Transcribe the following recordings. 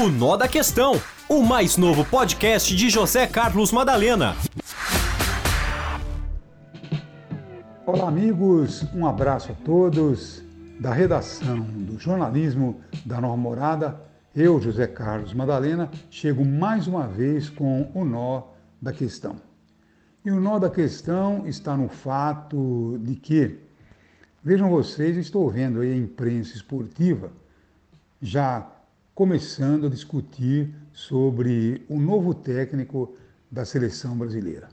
O Nó da Questão, o mais novo podcast de José Carlos Madalena. Olá, amigos, um abraço a todos da redação do jornalismo da Nova Morada. Eu, José Carlos Madalena, chego mais uma vez com o Nó da Questão. E o nó da questão está no fato de que, vejam vocês, estou vendo aí a imprensa esportiva já começando a discutir sobre o novo técnico da seleção brasileira.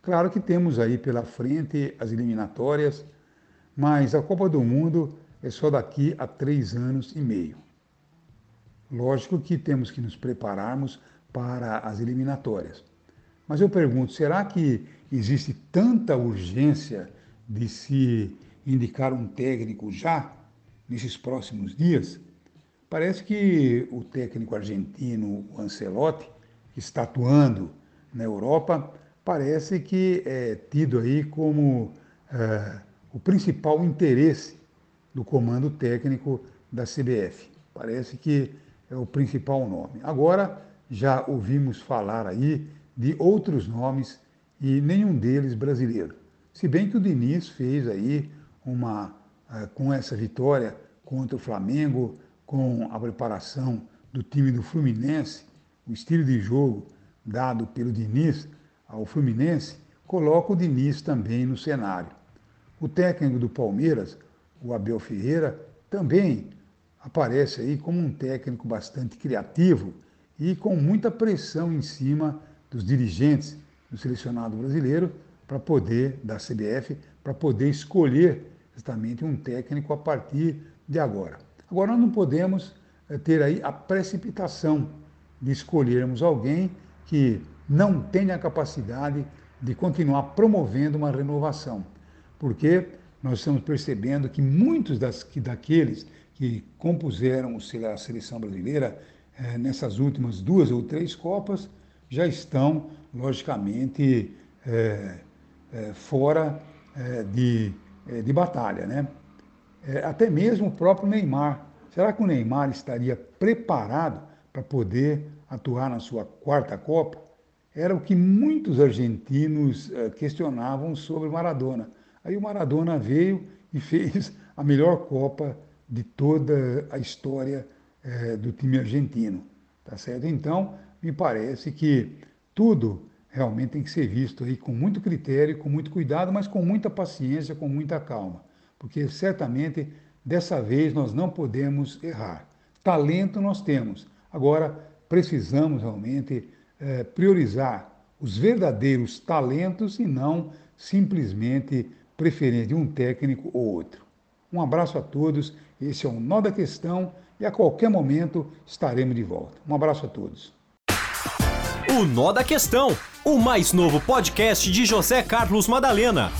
Claro que temos aí pela frente as eliminatórias, mas a Copa do Mundo é só daqui a três anos e meio. Lógico que temos que nos prepararmos para as eliminatórias. Mas eu pergunto, será que existe tanta urgência de se indicar um técnico já nesses próximos dias? Parece que o técnico argentino Ancelotti, que está atuando na Europa, parece que é tido aí como é, o principal interesse do comando técnico da CBF. Parece que é o principal nome. Agora já ouvimos falar aí de outros nomes e nenhum deles brasileiro. Se bem que o Diniz fez aí uma é, com essa vitória contra o Flamengo, com a preparação do time do Fluminense, o estilo de jogo dado pelo Diniz ao Fluminense, coloca o Diniz também no cenário. O técnico do Palmeiras, o Abel Ferreira, também aparece aí como um técnico bastante criativo e com muita pressão em cima dos dirigentes do selecionado brasileiro para poder da CBF para poder escolher justamente um técnico a partir de agora. Agora, nós não podemos eh, ter aí a precipitação de escolhermos alguém que não tenha a capacidade de continuar promovendo uma renovação, porque nós estamos percebendo que muitos das, que, daqueles que compuseram a seleção brasileira eh, nessas últimas duas ou três Copas já estão, logicamente, eh, fora de, de batalha, né? É, até mesmo o próprio Neymar. Será que o Neymar estaria preparado para poder atuar na sua quarta Copa? Era o que muitos argentinos é, questionavam sobre Maradona. Aí o Maradona veio e fez a melhor Copa de toda a história é, do time argentino. Tá certo? Então, me parece que tudo realmente tem que ser visto aí com muito critério, com muito cuidado, mas com muita paciência, com muita calma porque certamente dessa vez nós não podemos errar. Talento nós temos, agora precisamos realmente é, priorizar os verdadeiros talentos e não simplesmente preferir de um técnico ou outro. Um abraço a todos, esse é o Nó da Questão e a qualquer momento estaremos de volta. Um abraço a todos. O Nó da Questão, o mais novo podcast de José Carlos Madalena.